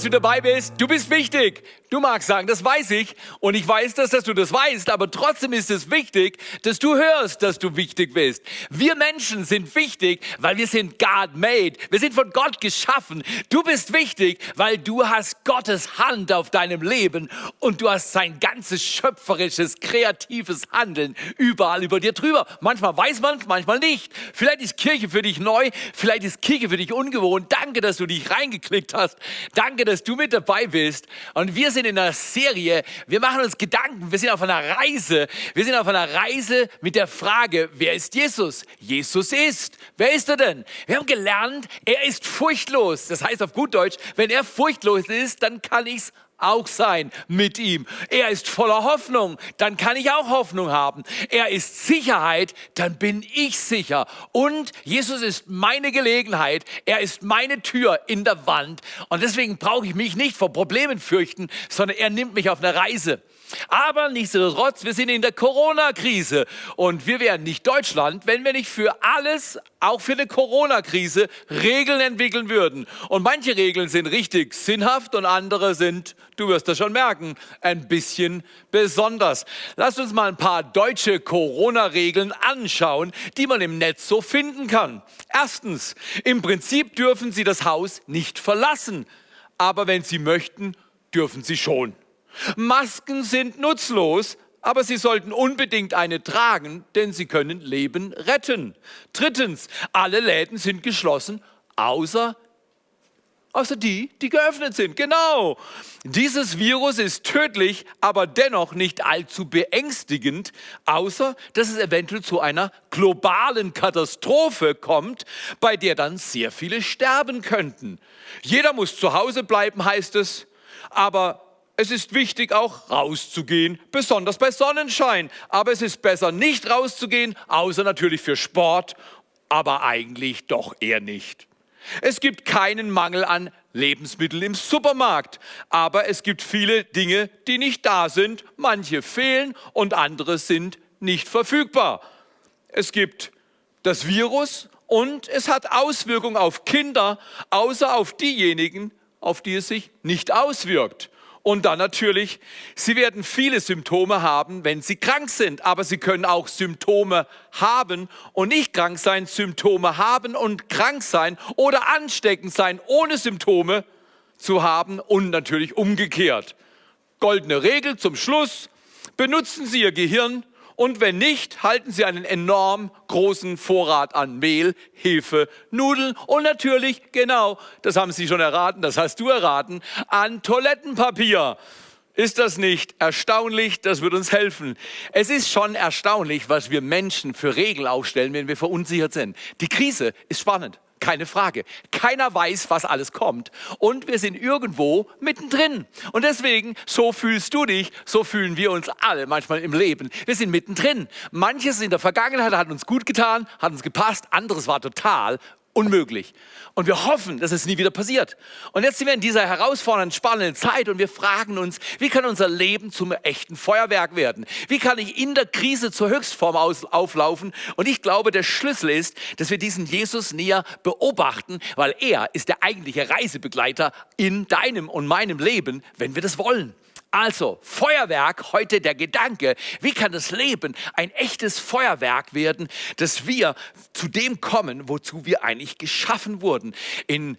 Dass du dabei bist. Du bist wichtig. Du magst sagen, das weiß ich. Und ich weiß das, dass du das weißt. Aber trotzdem ist es wichtig, dass du hörst, dass du wichtig bist. Wir Menschen sind wichtig, weil wir sind God made. Wir sind von Gott geschaffen. Du bist wichtig, weil du hast Gottes Hand auf deinem Leben und du hast sein ganzes schöpferisches, kreatives Handeln überall über dir drüber. Manchmal weiß man es, manchmal nicht. Vielleicht ist Kirche für dich neu, vielleicht ist Kirche für dich ungewohnt. Danke, dass du dich reingeklickt hast. Danke, dass du mit dabei bist. Und wir sind in einer Serie, wir machen uns Gedanken, wir sind auf einer Reise. Wir sind auf einer Reise mit der Frage, wer ist Jesus? Jesus ist. Wer ist er denn? Wir haben gelernt, er ist furchtlos. Das heißt auf gut Deutsch, wenn er furchtlos ist, dann kann ich es auch sein mit ihm. Er ist voller Hoffnung, dann kann ich auch Hoffnung haben. Er ist Sicherheit, dann bin ich sicher. Und Jesus ist meine Gelegenheit, er ist meine Tür in der Wand. Und deswegen brauche ich mich nicht vor Problemen fürchten, sondern er nimmt mich auf eine Reise. Aber nichtsdestotrotz, wir sind in der Corona-Krise und wir wären nicht Deutschland, wenn wir nicht für alles, auch für eine Corona-Krise, Regeln entwickeln würden. Und manche Regeln sind richtig sinnhaft und andere sind, du wirst das schon merken, ein bisschen besonders. Lass uns mal ein paar deutsche Corona-Regeln anschauen, die man im Netz so finden kann. Erstens, im Prinzip dürfen Sie das Haus nicht verlassen, aber wenn Sie möchten, dürfen Sie schon. Masken sind nutzlos, aber Sie sollten unbedingt eine tragen, denn sie können Leben retten. Drittens, alle Läden sind geschlossen, außer außer die, die geöffnet sind. Genau. Dieses Virus ist tödlich, aber dennoch nicht allzu beängstigend, außer dass es eventuell zu einer globalen Katastrophe kommt, bei der dann sehr viele sterben könnten. Jeder muss zu Hause bleiben, heißt es, aber es ist wichtig, auch rauszugehen, besonders bei Sonnenschein. Aber es ist besser, nicht rauszugehen, außer natürlich für Sport, aber eigentlich doch eher nicht. Es gibt keinen Mangel an Lebensmitteln im Supermarkt, aber es gibt viele Dinge, die nicht da sind. Manche fehlen und andere sind nicht verfügbar. Es gibt das Virus und es hat Auswirkungen auf Kinder, außer auf diejenigen, auf die es sich nicht auswirkt. Und dann natürlich, sie werden viele Symptome haben, wenn sie krank sind, aber sie können auch Symptome haben und nicht krank sein, Symptome haben und krank sein oder ansteckend sein, ohne Symptome zu haben und natürlich umgekehrt. Goldene Regel zum Schluss, benutzen Sie Ihr Gehirn und wenn nicht, halten Sie einen enorm großen Vorrat an Mehl, Hefe, Nudeln und natürlich, genau, das haben Sie schon erraten, das hast du erraten, an Toilettenpapier. Ist das nicht erstaunlich? Das wird uns helfen. Es ist schon erstaunlich, was wir Menschen für Regeln aufstellen, wenn wir verunsichert sind. Die Krise ist spannend. Keine Frage. Keiner weiß, was alles kommt. Und wir sind irgendwo mittendrin. Und deswegen, so fühlst du dich, so fühlen wir uns alle manchmal im Leben. Wir sind mittendrin. Manches in der Vergangenheit hat uns gut getan, hat uns gepasst, anderes war total unmöglich. Und wir hoffen, dass es nie wieder passiert. Und jetzt sind wir in dieser herausfordernden, spannenden Zeit und wir fragen uns, wie kann unser Leben zum echten Feuerwerk werden? Wie kann ich in der Krise zur Höchstform aus, auflaufen? Und ich glaube, der Schlüssel ist, dass wir diesen Jesus näher beobachten, weil er ist der eigentliche Reisebegleiter in deinem und meinem Leben, wenn wir das wollen. Also, Feuerwerk, heute der Gedanke, wie kann das Leben ein echtes Feuerwerk werden, dass wir zu dem kommen, wozu wir eigentlich geschaffen wurden. In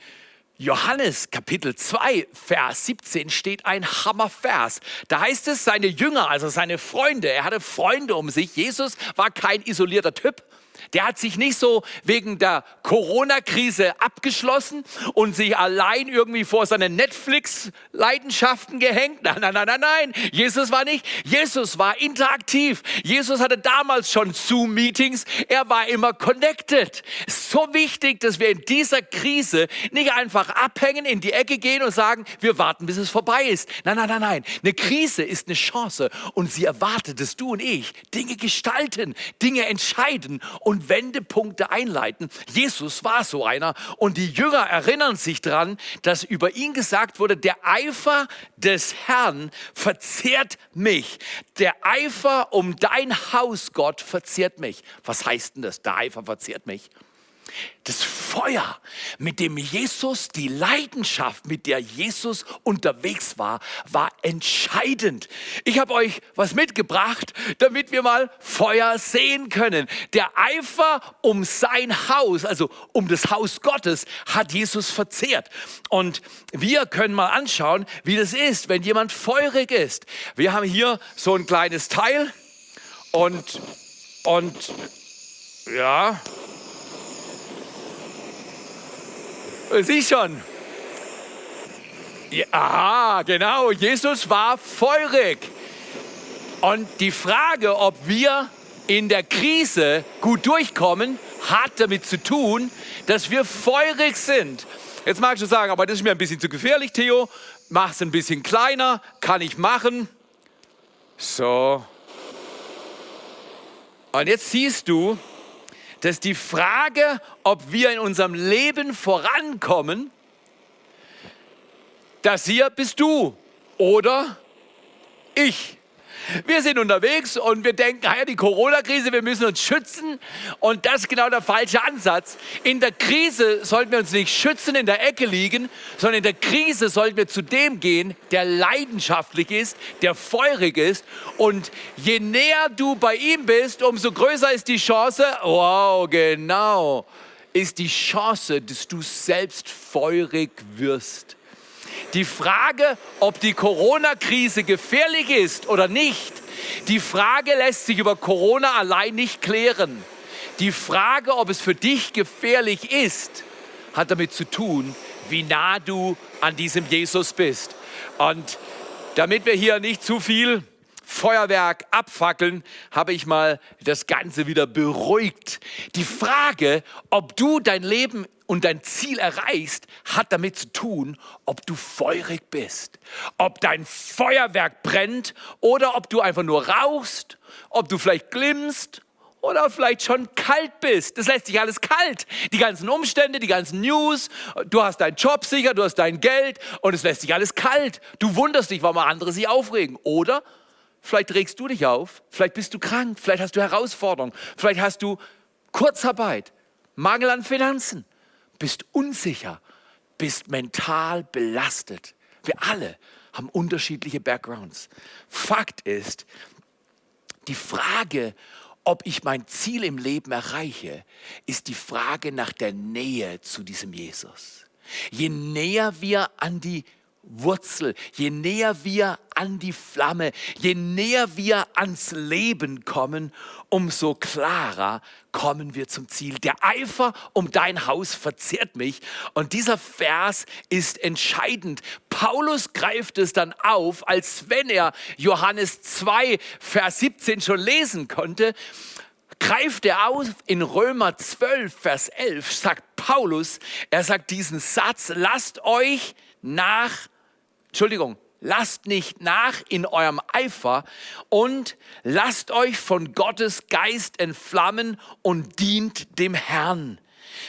Johannes Kapitel 2, Vers 17 steht ein Hammervers. Da heißt es, seine Jünger, also seine Freunde, er hatte Freunde um sich. Jesus war kein isolierter Typ. Der hat sich nicht so wegen der Corona-Krise abgeschlossen und sich allein irgendwie vor seine Netflix-Leidenschaften gehängt. Nein, nein, nein, nein, nein. Jesus war nicht. Jesus war interaktiv. Jesus hatte damals schon Zoom-Meetings. Er war immer connected. So wichtig, dass wir in dieser Krise nicht einfach abhängen, in die Ecke gehen und sagen, wir warten, bis es vorbei ist. Nein, nein, nein, nein. Eine Krise ist eine Chance und sie erwartet, dass du und ich Dinge gestalten, Dinge entscheiden und Wendepunkte einleiten. Jesus war so einer und die Jünger erinnern sich daran, dass über ihn gesagt wurde, der Eifer des Herrn verzehrt mich. Der Eifer um dein Haus, Gott, verzehrt mich. Was heißt denn das? Der Eifer verzehrt mich. Das Feuer, mit dem Jesus, die Leidenschaft, mit der Jesus unterwegs war, war entscheidend. Ich habe euch was mitgebracht, damit wir mal Feuer sehen können. Der Eifer um sein Haus, also um das Haus Gottes, hat Jesus verzehrt. Und wir können mal anschauen, wie das ist, wenn jemand feurig ist. Wir haben hier so ein kleines Teil und, und ja, Sieh schon. Ja, genau. Jesus war feurig. Und die Frage, ob wir in der Krise gut durchkommen, hat damit zu tun, dass wir feurig sind. Jetzt magst du sagen, aber das ist mir ein bisschen zu gefährlich, Theo. Mach es ein bisschen kleiner, kann ich machen. So. Und jetzt siehst du, dass die Frage, ob wir in unserem Leben vorankommen, das hier bist du oder ich. Wir sind unterwegs und wir denken, ja, die Corona-Krise, wir müssen uns schützen. Und das ist genau der falsche Ansatz. In der Krise sollten wir uns nicht schützen, in der Ecke liegen, sondern in der Krise sollten wir zu dem gehen, der leidenschaftlich ist, der feurig ist. Und je näher du bei ihm bist, umso größer ist die Chance, wow, genau, ist die Chance, dass du selbst feurig wirst. Die Frage, ob die Corona-Krise gefährlich ist oder nicht, die Frage lässt sich über Corona allein nicht klären. Die Frage, ob es für dich gefährlich ist, hat damit zu tun, wie nah du an diesem Jesus bist. Und damit wir hier nicht zu viel Feuerwerk abfackeln, habe ich mal das Ganze wieder beruhigt. Die Frage, ob du dein Leben und dein Ziel erreichst, hat damit zu tun, ob du feurig bist, ob dein Feuerwerk brennt oder ob du einfach nur rauchst, ob du vielleicht glimmst oder vielleicht schon kalt bist. Das lässt sich alles kalt. Die ganzen Umstände, die ganzen News, du hast deinen Job sicher, du hast dein Geld und es lässt sich alles kalt. Du wunderst dich, warum andere sich aufregen. Oder Vielleicht regst du dich auf, vielleicht bist du krank, vielleicht hast du Herausforderungen, vielleicht hast du Kurzarbeit, Mangel an Finanzen, bist unsicher, bist mental belastet. Wir alle haben unterschiedliche Backgrounds. Fakt ist, die Frage, ob ich mein Ziel im Leben erreiche, ist die Frage nach der Nähe zu diesem Jesus. Je näher wir an die Wurzel, je näher wir an die Flamme, je näher wir ans Leben kommen, umso klarer kommen wir zum Ziel. Der Eifer um dein Haus verzehrt mich. Und dieser Vers ist entscheidend. Paulus greift es dann auf, als wenn er Johannes 2, Vers 17 schon lesen konnte greift er auf in Römer 12, Vers 11, sagt Paulus, er sagt diesen Satz, lasst euch nach Entschuldigung, lasst nicht nach in eurem Eifer und lasst euch von Gottes Geist entflammen und dient dem Herrn.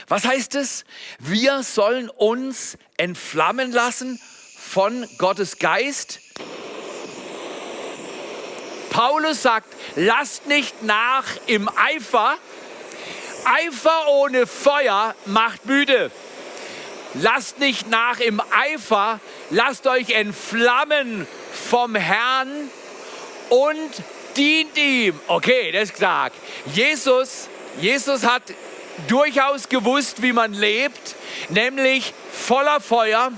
Was heißt es? Wir sollen uns entflammen lassen von Gottes Geist. Paulus sagt, lasst nicht nach im Eifer. Eifer ohne Feuer macht müde. Lasst nicht nach im Eifer, lasst euch entflammen vom Herrn und dient ihm. Okay, das ist klar. Jesus, Jesus hat durchaus gewusst, wie man lebt, nämlich voller Feuer.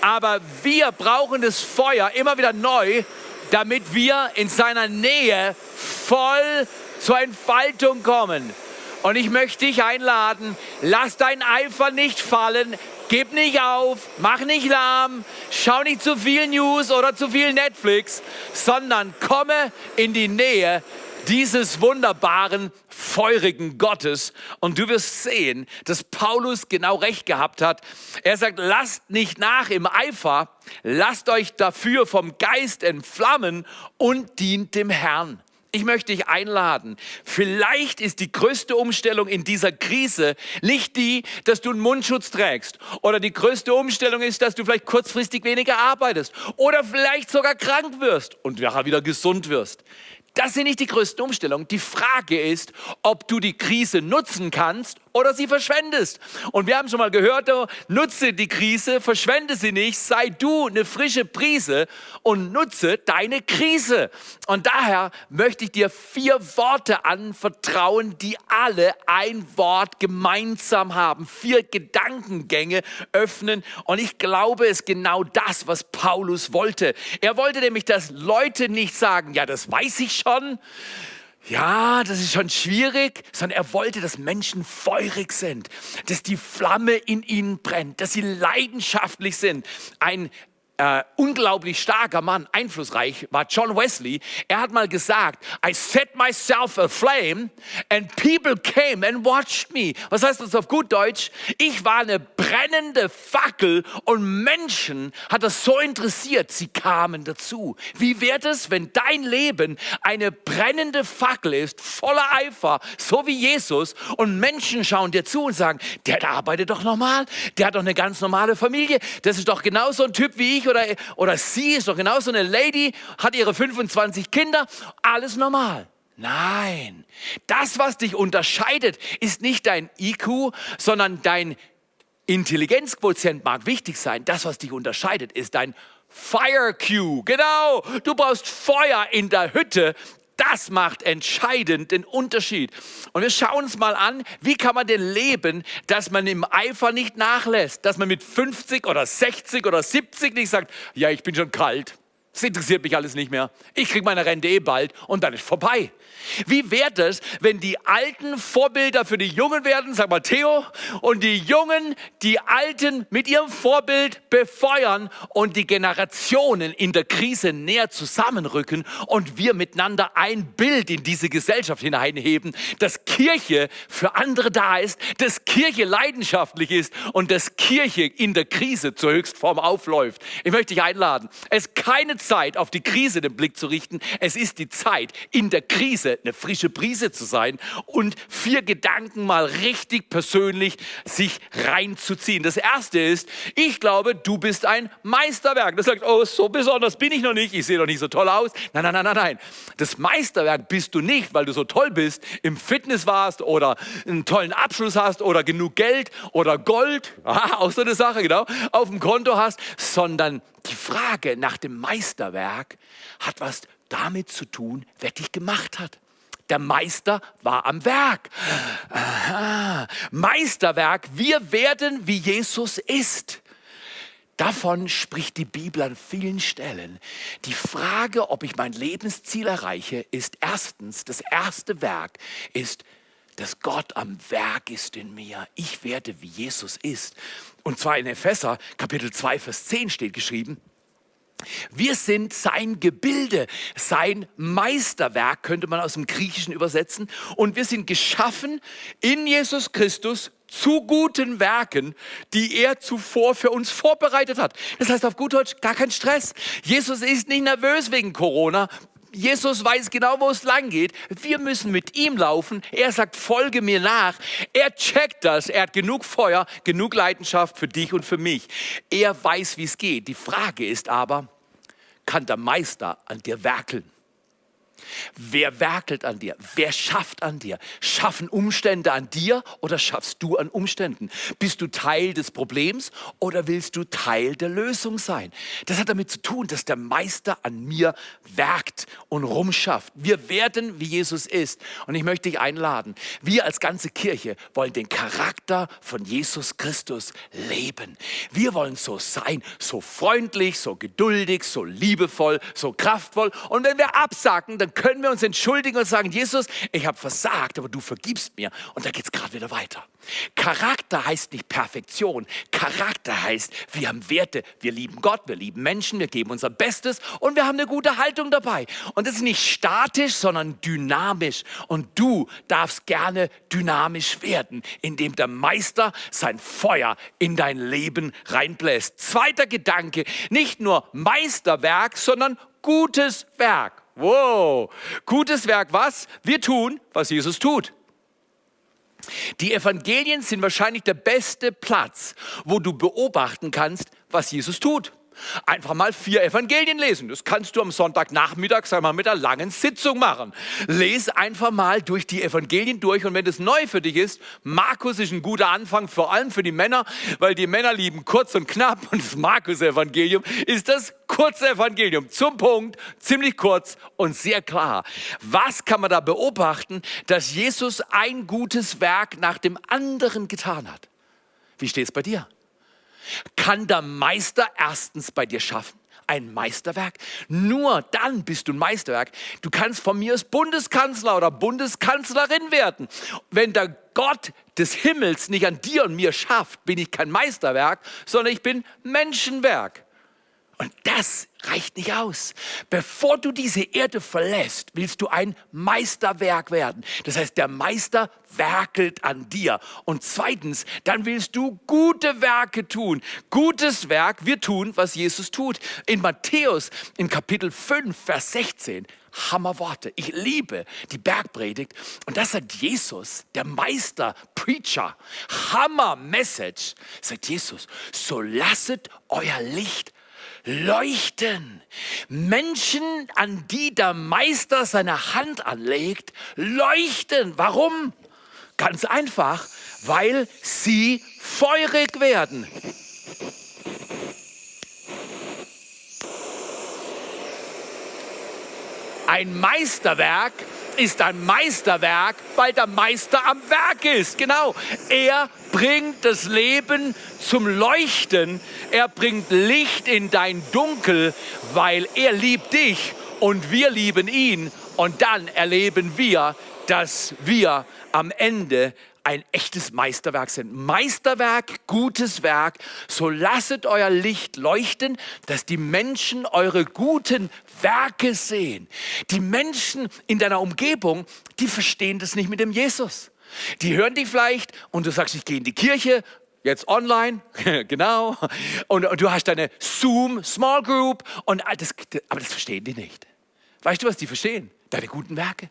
Aber wir brauchen das Feuer immer wieder neu, damit wir in seiner Nähe voll zur Entfaltung kommen. Und ich möchte dich einladen, lass dein Eifer nicht fallen, gib nicht auf, mach nicht lahm, schau nicht zu viel News oder zu viel Netflix, sondern komme in die Nähe dieses wunderbaren, feurigen Gottes. Und du wirst sehen, dass Paulus genau recht gehabt hat. Er sagt, lasst nicht nach im Eifer, lasst euch dafür vom Geist entflammen und dient dem Herrn. Ich möchte dich einladen. Vielleicht ist die größte Umstellung in dieser Krise nicht die, dass du einen Mundschutz trägst. Oder die größte Umstellung ist, dass du vielleicht kurzfristig weniger arbeitest. Oder vielleicht sogar krank wirst und wieder gesund wirst. Das sind nicht die größten Umstellungen. Die Frage ist, ob du die Krise nutzen kannst oder sie verschwendest. Und wir haben schon mal gehört, nutze die Krise, verschwende sie nicht, sei du eine frische Prise und nutze deine Krise. Und daher möchte ich dir vier Worte anvertrauen, die alle ein Wort gemeinsam haben, vier Gedankengänge öffnen. Und ich glaube, es ist genau das, was Paulus wollte. Er wollte nämlich, dass Leute nicht sagen, ja, das weiß ich schon ja, das ist schon schwierig, sondern er wollte, dass Menschen feurig sind, dass die Flamme in ihnen brennt, dass sie leidenschaftlich sind. Ein äh, unglaublich starker Mann, einflussreich, war John Wesley. Er hat mal gesagt, I set myself aflame and people came and watched me. Was heißt das auf gut Deutsch? Ich war eine brennende Fackel und Menschen hat das so interessiert, sie kamen dazu. Wie wird es, wenn dein Leben eine brennende Fackel ist, voller Eifer, so wie Jesus und Menschen schauen dir zu und sagen, der, arbeitet doch normal, der hat doch eine ganz normale Familie, das ist doch genauso ein Typ wie ich oder, oder sie ist doch genauso eine Lady, hat ihre 25 Kinder, alles normal. Nein, das, was dich unterscheidet, ist nicht dein IQ, sondern dein Intelligenzquotient mag wichtig sein. Das, was dich unterscheidet, ist dein Fire Q. Genau, du brauchst Feuer in der Hütte, das macht entscheidend den Unterschied. Und wir schauen uns mal an, wie kann man denn leben, dass man im Eifer nicht nachlässt, dass man mit 50 oder 60 oder 70 nicht sagt, ja, ich bin schon kalt. Das interessiert mich alles nicht mehr. Ich kriege meine Rente eh bald und dann ist vorbei. Wie wäre es, wenn die alten Vorbilder für die Jungen werden, sag mal Theo, und die Jungen die Alten mit ihrem Vorbild befeuern und die Generationen in der Krise näher zusammenrücken und wir miteinander ein Bild in diese Gesellschaft hineinheben, dass Kirche für andere da ist, dass Kirche leidenschaftlich ist und dass Kirche in der Krise zur Höchstform aufläuft. Ich möchte dich einladen. Es ist keine Zeit, auf die Krise den Blick zu richten. Es ist die Zeit, in der Krise eine frische Brise zu sein und vier Gedanken mal richtig persönlich sich reinzuziehen. Das erste ist, ich glaube, du bist ein Meisterwerk. Das sagt, oh, so besonders bin ich noch nicht, ich sehe doch nicht so toll aus. Nein, nein, nein, nein, nein. Das Meisterwerk bist du nicht, weil du so toll bist, im Fitness warst oder einen tollen Abschluss hast oder genug Geld oder Gold, auch so eine Sache, genau, auf dem Konto hast, sondern die Frage nach dem Meisterwerk hat was damit zu tun, wer dich gemacht hat. Der Meister war am Werk. Aha. Meisterwerk, wir werden wie Jesus ist. Davon spricht die Bibel an vielen Stellen. Die Frage, ob ich mein Lebensziel erreiche, ist erstens, das erste Werk ist, dass Gott am Werk ist in mir. Ich werde wie Jesus ist. Und zwar in Epheser Kapitel 2, Vers 10 steht geschrieben, wir sind sein Gebilde, sein Meisterwerk, könnte man aus dem Griechischen übersetzen. Und wir sind geschaffen in Jesus Christus zu guten Werken, die er zuvor für uns vorbereitet hat. Das heißt auf gut Deutsch gar kein Stress. Jesus ist nicht nervös wegen Corona. Jesus weiß genau, wo es lang geht. Wir müssen mit ihm laufen. Er sagt, folge mir nach. Er checkt das. Er hat genug Feuer, genug Leidenschaft für dich und für mich. Er weiß, wie es geht. Die Frage ist aber, kann der Meister an dir werkeln? Wer werkelt an dir? Wer schafft an dir? Schaffen Umstände an dir oder schaffst du an Umständen? Bist du Teil des Problems oder willst du Teil der Lösung sein? Das hat damit zu tun, dass der Meister an mir werkt und rumschafft. Wir werden, wie Jesus ist. Und ich möchte dich einladen. Wir als ganze Kirche wollen den Charakter von Jesus Christus leben. Wir wollen so sein, so freundlich, so geduldig, so liebevoll, so kraftvoll. Und wenn wir absagen, dann dann können wir uns entschuldigen und sagen, Jesus, ich habe versagt, aber du vergibst mir. Und dann geht es gerade wieder weiter. Charakter heißt nicht Perfektion. Charakter heißt, wir haben Werte. Wir lieben Gott, wir lieben Menschen, wir geben unser Bestes und wir haben eine gute Haltung dabei. Und das ist nicht statisch, sondern dynamisch. Und du darfst gerne dynamisch werden, indem der Meister sein Feuer in dein Leben reinbläst. Zweiter Gedanke, nicht nur Meisterwerk, sondern gutes Werk. Wow, gutes Werk was? Wir tun, was Jesus tut. Die Evangelien sind wahrscheinlich der beste Platz, wo du beobachten kannst, was Jesus tut. Einfach mal vier Evangelien lesen. Das kannst du am Sonntagnachmittag, sag mal, mit einer langen Sitzung machen. Les einfach mal durch die Evangelien durch und wenn das neu für dich ist, Markus ist ein guter Anfang, vor allem für die Männer, weil die Männer lieben kurz und knapp und das Markus-Evangelium ist das kurze Evangelium. Zum Punkt, ziemlich kurz und sehr klar. Was kann man da beobachten, dass Jesus ein gutes Werk nach dem anderen getan hat? Wie steht es bei dir? Kann der Meister erstens bei dir schaffen. Ein Meisterwerk. Nur dann bist du ein Meisterwerk. Du kannst von mir als Bundeskanzler oder Bundeskanzlerin werden. Wenn der Gott des Himmels nicht an dir und mir schafft, bin ich kein Meisterwerk, sondern ich bin Menschenwerk. Und das reicht nicht aus. Bevor du diese Erde verlässt, willst du ein Meisterwerk werden. Das heißt, der Meister werkelt an dir. Und zweitens, dann willst du gute Werke tun. Gutes Werk, wir tun, was Jesus tut. In Matthäus, in Kapitel 5, Vers 16, Hammerworte. Ich liebe die Bergpredigt. Und das sagt Jesus, der Meister, Preacher. Hammer Message, sagt Jesus. So lasset euer Licht leuchten. Menschen, an die der Meister seine Hand anlegt, leuchten. Warum? Ganz einfach, weil sie feurig werden. Ein Meisterwerk ist ein Meisterwerk, weil der Meister am Werk ist. Genau. Er bringt das Leben zum Leuchten. Er bringt Licht in dein Dunkel, weil er liebt dich und wir lieben ihn. Und dann erleben wir, dass wir am Ende ein echtes Meisterwerk sind. Meisterwerk, gutes Werk. So lasset euer Licht leuchten, dass die Menschen eure guten Werke sehen. Die Menschen in deiner Umgebung, die verstehen das nicht mit dem Jesus. Die hören dich vielleicht und du sagst, ich gehe in die Kirche, jetzt online, genau. Und, und, du hast deine Zoom Small Group und das, aber das verstehen die nicht. Weißt du, was die verstehen? Deine guten Werke.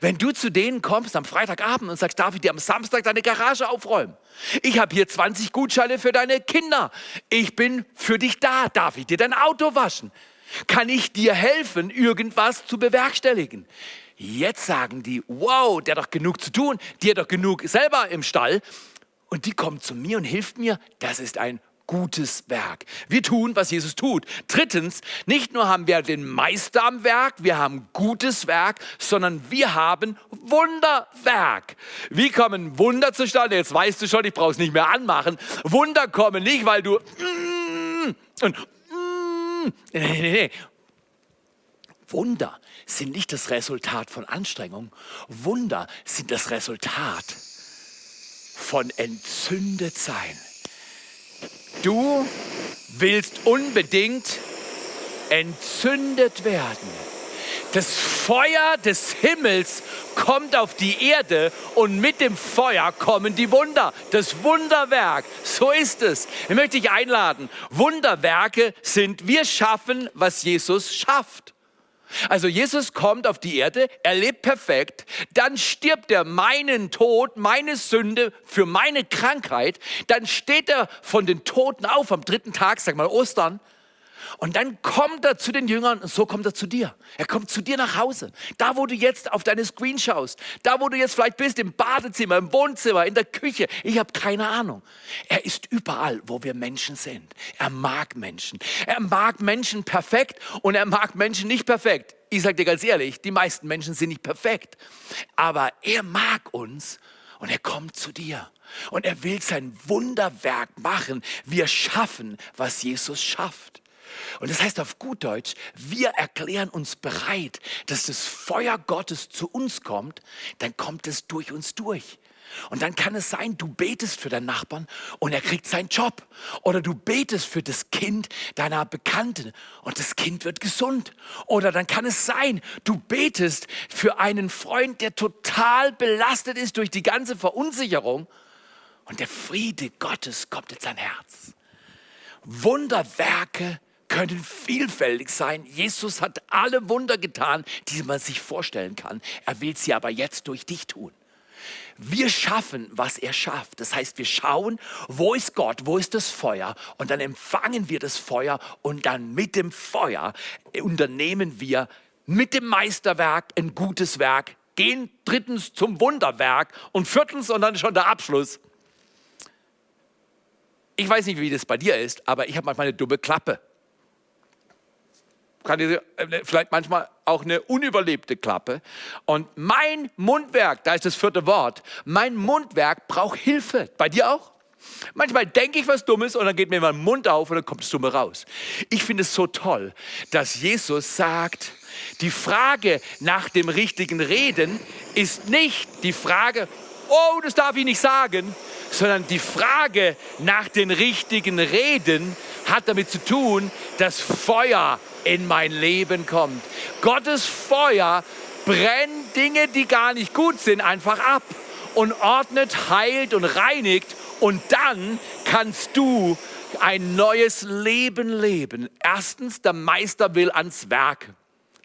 Wenn du zu denen kommst am Freitagabend und sagst, darf ich dir am Samstag deine Garage aufräumen? Ich habe hier 20 Gutscheine für deine Kinder. Ich bin für dich da. Darf ich dir dein Auto waschen? Kann ich dir helfen, irgendwas zu bewerkstelligen? Jetzt sagen die, wow, der hat doch genug zu tun, die hat doch genug selber im Stall. Und die kommt zu mir und hilft mir. Das ist ein gutes Werk. Wir tun, was Jesus tut. Drittens, nicht nur haben wir den Meister am Werk, wir haben gutes Werk, sondern wir haben Wunderwerk. Wie kommen Wunder zustande? Jetzt weißt du schon, ich brauche es nicht mehr anmachen. Wunder kommen nicht, weil du mm, und mm, nee, nee, nee. Wunder sind nicht das Resultat von Anstrengung. Wunder sind das Resultat von entzündet sein. Du willst unbedingt entzündet werden. Das Feuer des Himmels kommt auf die Erde und mit dem Feuer kommen die Wunder. Das Wunderwerk, so ist es. Ich möchte dich einladen. Wunderwerke sind, wir schaffen, was Jesus schafft. Also Jesus kommt auf die Erde, er lebt perfekt, dann stirbt er meinen Tod, meine Sünde für meine Krankheit, dann steht er von den Toten auf am dritten Tag, sag mal Ostern, und dann kommt er zu den Jüngern und so kommt er zu dir. Er kommt zu dir nach Hause. Da, wo du jetzt auf deine Screen schaust. Da, wo du jetzt vielleicht bist, im Badezimmer, im Wohnzimmer, in der Küche. Ich habe keine Ahnung. Er ist überall, wo wir Menschen sind. Er mag Menschen. Er mag Menschen perfekt und er mag Menschen nicht perfekt. Ich sage dir ganz ehrlich, die meisten Menschen sind nicht perfekt. Aber er mag uns und er kommt zu dir. Und er will sein Wunderwerk machen. Wir schaffen, was Jesus schafft. Und das heißt auf gut Deutsch, wir erklären uns bereit, dass das Feuer Gottes zu uns kommt, dann kommt es durch uns durch. Und dann kann es sein, du betest für deinen Nachbarn und er kriegt seinen Job. Oder du betest für das Kind deiner Bekannten und das Kind wird gesund. Oder dann kann es sein, du betest für einen Freund, der total belastet ist durch die ganze Verunsicherung und der Friede Gottes kommt in sein Herz. Wunderwerke können vielfältig sein. Jesus hat alle Wunder getan, die man sich vorstellen kann. Er will sie aber jetzt durch dich tun. Wir schaffen, was er schafft. Das heißt, wir schauen, wo ist Gott, wo ist das Feuer und dann empfangen wir das Feuer und dann mit dem Feuer unternehmen wir mit dem Meisterwerk ein gutes Werk, gehen drittens zum Wunderwerk und viertens und dann schon der Abschluss. Ich weiß nicht, wie das bei dir ist, aber ich habe manchmal eine dumme Klappe vielleicht manchmal auch eine unüberlebte Klappe. Und mein Mundwerk, da ist das vierte Wort, mein Mundwerk braucht Hilfe. Bei dir auch? Manchmal denke ich was Dummes und dann geht mir mein Mund auf und dann kommt das Dumme raus. Ich finde es so toll, dass Jesus sagt, die Frage nach dem richtigen Reden ist nicht die Frage, oh, das darf ich nicht sagen, sondern die Frage nach den richtigen Reden hat damit zu tun, dass Feuer in mein Leben kommt. Gottes Feuer brennt Dinge, die gar nicht gut sind, einfach ab und ordnet, heilt und reinigt. Und dann kannst du ein neues Leben leben. Erstens, der Meister will ans Werk.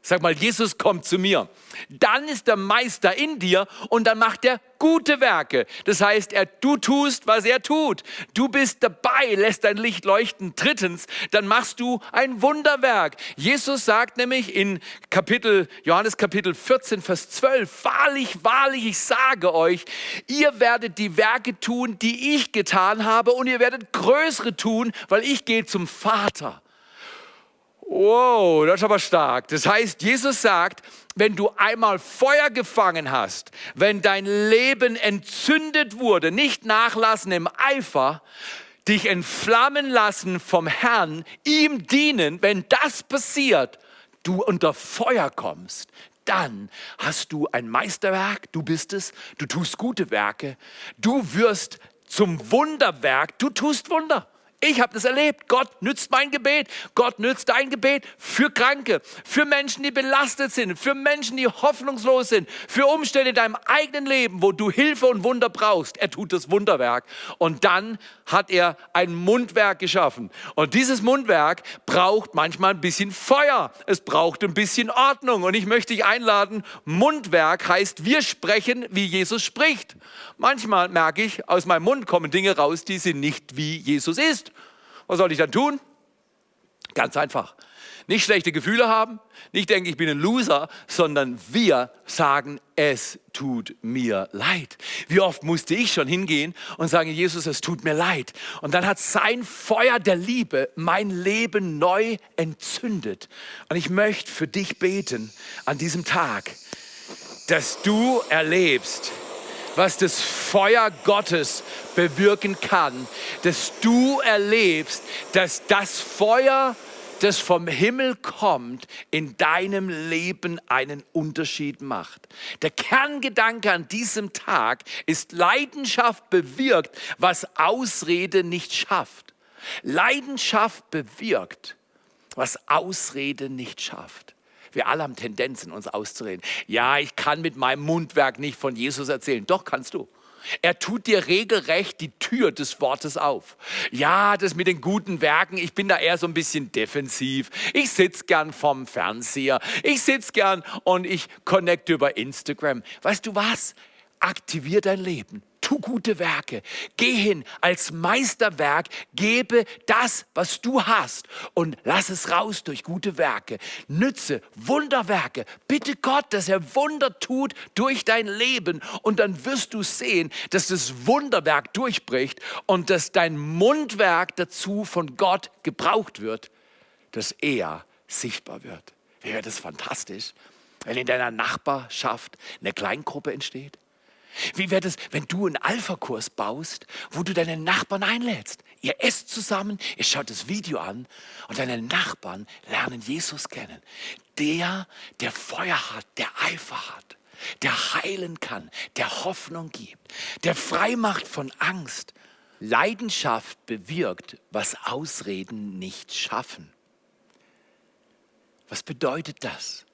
Sag mal, Jesus kommt zu mir. Dann ist der Meister in dir und dann macht er gute Werke. Das heißt, er, du tust, was er tut. Du bist dabei, lässt dein Licht leuchten. Drittens, dann machst du ein Wunderwerk. Jesus sagt nämlich in Kapitel, Johannes Kapitel 14, Vers 12, wahrlich, wahrlich, ich sage euch, ihr werdet die Werke tun, die ich getan habe und ihr werdet größere tun, weil ich gehe zum Vater. Wow, das ist aber stark. Das heißt, Jesus sagt, wenn du einmal Feuer gefangen hast, wenn dein Leben entzündet wurde, nicht nachlassen im Eifer, dich entflammen lassen vom Herrn, ihm dienen, wenn das passiert, du unter Feuer kommst, dann hast du ein Meisterwerk, du bist es, du tust gute Werke, du wirst zum Wunderwerk, du tust Wunder. Ich habe das erlebt. Gott nützt mein Gebet. Gott nützt dein Gebet für Kranke, für Menschen, die belastet sind, für Menschen, die hoffnungslos sind, für Umstände in deinem eigenen Leben, wo du Hilfe und Wunder brauchst. Er tut das Wunderwerk. Und dann hat er ein Mundwerk geschaffen. Und dieses Mundwerk braucht manchmal ein bisschen Feuer. Es braucht ein bisschen Ordnung. Und ich möchte dich einladen, Mundwerk heißt, wir sprechen, wie Jesus spricht. Manchmal merke ich, aus meinem Mund kommen Dinge raus, die sind nicht wie Jesus ist. Was soll ich dann tun? Ganz einfach. Nicht schlechte Gefühle haben, nicht denken, ich bin ein Loser, sondern wir sagen, es tut mir leid. Wie oft musste ich schon hingehen und sagen, Jesus, es tut mir leid. Und dann hat sein Feuer der Liebe mein Leben neu entzündet. Und ich möchte für dich beten an diesem Tag, dass du erlebst, was das Feuer Gottes bewirken kann, dass du erlebst, dass das Feuer, das vom Himmel kommt, in deinem Leben einen Unterschied macht. Der Kerngedanke an diesem Tag ist, Leidenschaft bewirkt, was Ausrede nicht schafft. Leidenschaft bewirkt, was Ausrede nicht schafft. Wir alle haben Tendenzen, uns auszureden. Ja, ich kann mit meinem Mundwerk nicht von Jesus erzählen. Doch kannst du. Er tut dir regelrecht die Tür des Wortes auf. Ja, das mit den guten Werken, ich bin da eher so ein bisschen defensiv. Ich sitze gern vom Fernseher. Ich sitze gern und ich connecte über Instagram. Weißt du was? Aktivier dein Leben tu gute Werke, geh hin als Meisterwerk, gebe das, was du hast und lass es raus durch gute Werke. Nütze Wunderwerke. Bitte Gott, dass er Wunder tut durch dein Leben und dann wirst du sehen, dass das Wunderwerk durchbricht und dass dein Mundwerk dazu von Gott gebraucht wird, dass er sichtbar wird. Wäre das fantastisch, wenn in deiner Nachbarschaft eine Kleingruppe entsteht? Wie wäre es, wenn du einen Alpha-Kurs baust, wo du deine Nachbarn einlädst? Ihr esst zusammen, ihr schaut das Video an und deine Nachbarn lernen Jesus kennen. Der, der Feuer hat, der Eifer hat, der heilen kann, der Hoffnung gibt, der frei macht von Angst. Leidenschaft bewirkt, was Ausreden nicht schaffen. Was bedeutet das?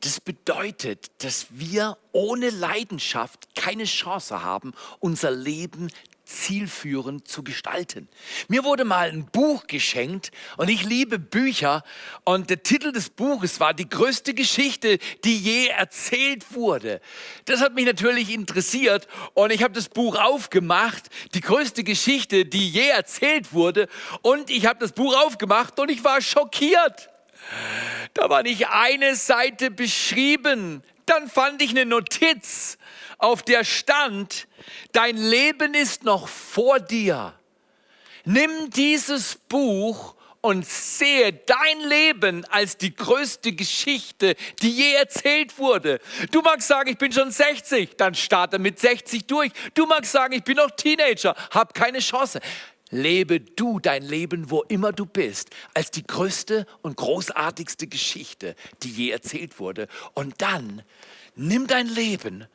Das bedeutet, dass wir ohne Leidenschaft keine Chance haben, unser Leben zielführend zu gestalten. Mir wurde mal ein Buch geschenkt und ich liebe Bücher und der Titel des Buches war die größte Geschichte, die je erzählt wurde. Das hat mich natürlich interessiert und ich habe das Buch aufgemacht, die größte Geschichte, die je erzählt wurde und ich habe das Buch aufgemacht und ich war schockiert. Da war nicht eine Seite beschrieben. Dann fand ich eine Notiz, auf der stand, dein Leben ist noch vor dir. Nimm dieses Buch und sehe dein Leben als die größte Geschichte, die je erzählt wurde. Du magst sagen, ich bin schon 60, dann starte mit 60 durch. Du magst sagen, ich bin noch Teenager, hab keine Chance lebe du dein Leben, wo immer du bist, als die größte und großartigste Geschichte, die je erzählt wurde. Und dann nimm dein Leben,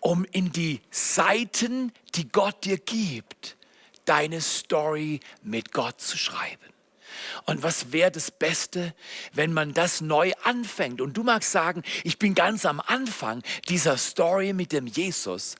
um in die Seiten, die Gott dir gibt, deine Story mit Gott zu schreiben. Und was wäre das Beste, wenn man das neu anfängt? Und du magst sagen, ich bin ganz am Anfang dieser Story mit dem Jesus.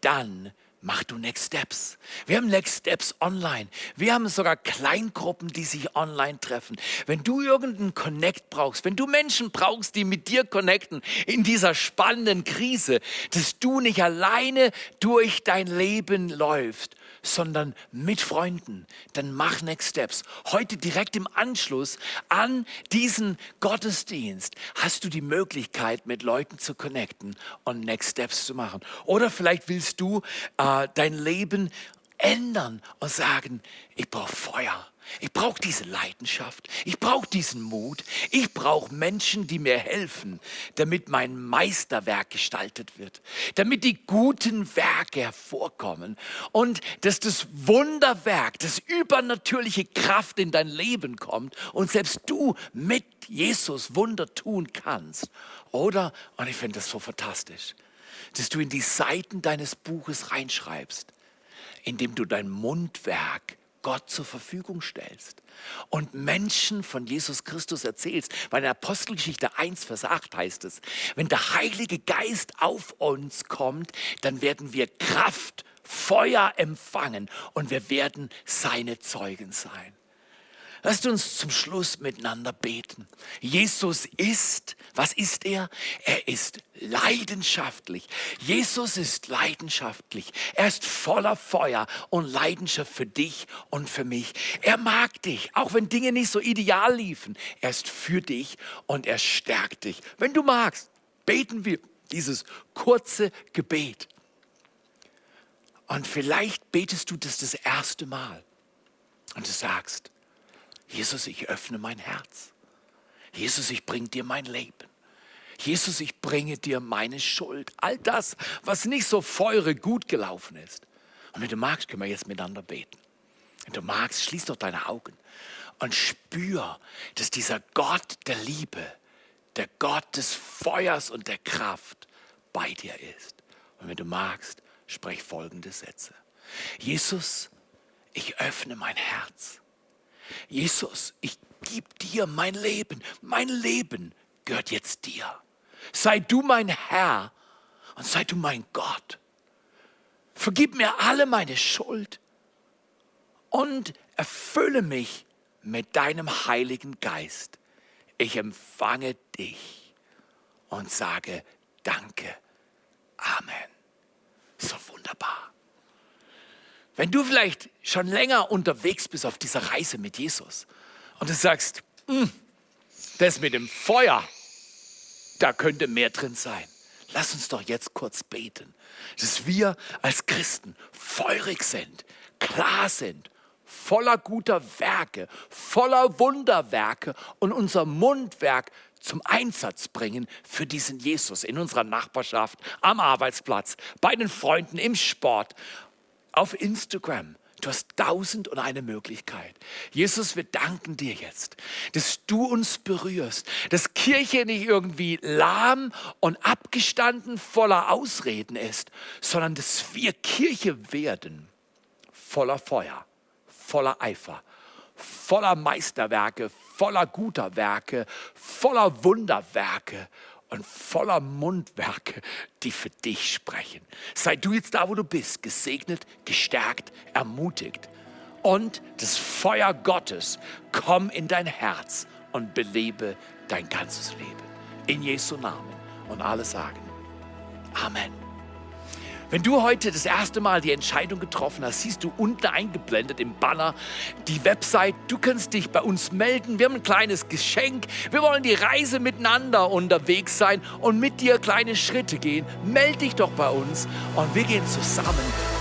Dann mach du Next Steps. Wir haben Next Steps online. Wir haben sogar Kleingruppen, die sich online treffen. Wenn du irgendeinen Connect brauchst, wenn du Menschen brauchst, die mit dir connecten in dieser spannenden Krise, dass du nicht alleine durch dein Leben läufst, sondern mit Freunden, dann mach Next Steps. Heute direkt im Anschluss an diesen Gottesdienst hast du die Möglichkeit, mit Leuten zu connecten und Next Steps zu machen. Oder vielleicht willst du äh, dein Leben ändern und sagen, ich brauche Feuer. Ich brauche diese Leidenschaft. Ich brauche diesen Mut. Ich brauche Menschen, die mir helfen, damit mein Meisterwerk gestaltet wird, damit die guten Werke hervorkommen und dass das Wunderwerk, das übernatürliche Kraft in dein Leben kommt und selbst du mit Jesus Wunder tun kannst. Oder, und ich finde das so fantastisch, dass du in die Seiten deines Buches reinschreibst, indem du dein Mundwerk Gott zur Verfügung stellst und Menschen von Jesus Christus erzählst. Weil in Apostelgeschichte 1, Vers 8 heißt es, wenn der Heilige Geist auf uns kommt, dann werden wir Kraft, Feuer empfangen und wir werden seine Zeugen sein. Lasst uns zum Schluss miteinander beten. Jesus ist, was ist er? Er ist leidenschaftlich. Jesus ist leidenschaftlich. Er ist voller Feuer und Leidenschaft für dich und für mich. Er mag dich, auch wenn Dinge nicht so ideal liefen. Er ist für dich und er stärkt dich. Wenn du magst, beten wir dieses kurze Gebet. Und vielleicht betest du das das erste Mal und du sagst, Jesus, ich öffne mein Herz. Jesus, ich bringe dir mein Leben. Jesus, ich bringe dir meine Schuld. All das, was nicht so feure gut gelaufen ist. Und wenn du magst, können wir jetzt miteinander beten. Wenn du magst, schließ doch deine Augen und spür, dass dieser Gott der Liebe, der Gott des Feuers und der Kraft bei dir ist. Und wenn du magst, sprech folgende Sätze. Jesus, ich öffne mein Herz. Jesus, ich gebe dir mein Leben. Mein Leben gehört jetzt dir. Sei du mein Herr und sei du mein Gott. Vergib mir alle meine Schuld und erfülle mich mit deinem Heiligen Geist. Ich empfange dich und sage Danke. Amen. So wunderbar. Wenn du vielleicht schon länger unterwegs bist auf dieser Reise mit Jesus und du sagst, hm, das mit dem Feuer, da könnte mehr drin sein. Lass uns doch jetzt kurz beten, dass wir als Christen feurig sind, klar sind, voller guter Werke, voller Wunderwerke und unser Mundwerk zum Einsatz bringen für diesen Jesus in unserer Nachbarschaft, am Arbeitsplatz, bei den Freunden, im Sport, auf Instagram. Du hast tausend und eine Möglichkeit. Jesus, wir danken dir jetzt, dass du uns berührst, dass Kirche nicht irgendwie lahm und abgestanden voller Ausreden ist, sondern dass wir Kirche werden voller Feuer, voller Eifer, voller Meisterwerke, voller guter Werke, voller Wunderwerke und voller Mundwerke, die für dich sprechen. Sei du jetzt da, wo du bist, gesegnet, gestärkt, ermutigt. Und das Feuer Gottes komm in dein Herz und belebe dein ganzes Leben. In Jesu Namen. Und alle sagen Amen. Wenn du heute das erste Mal die Entscheidung getroffen hast, siehst du unten eingeblendet im Banner die Website. Du kannst dich bei uns melden. Wir haben ein kleines Geschenk. Wir wollen die Reise miteinander unterwegs sein und mit dir kleine Schritte gehen. Meld dich doch bei uns und wir gehen zusammen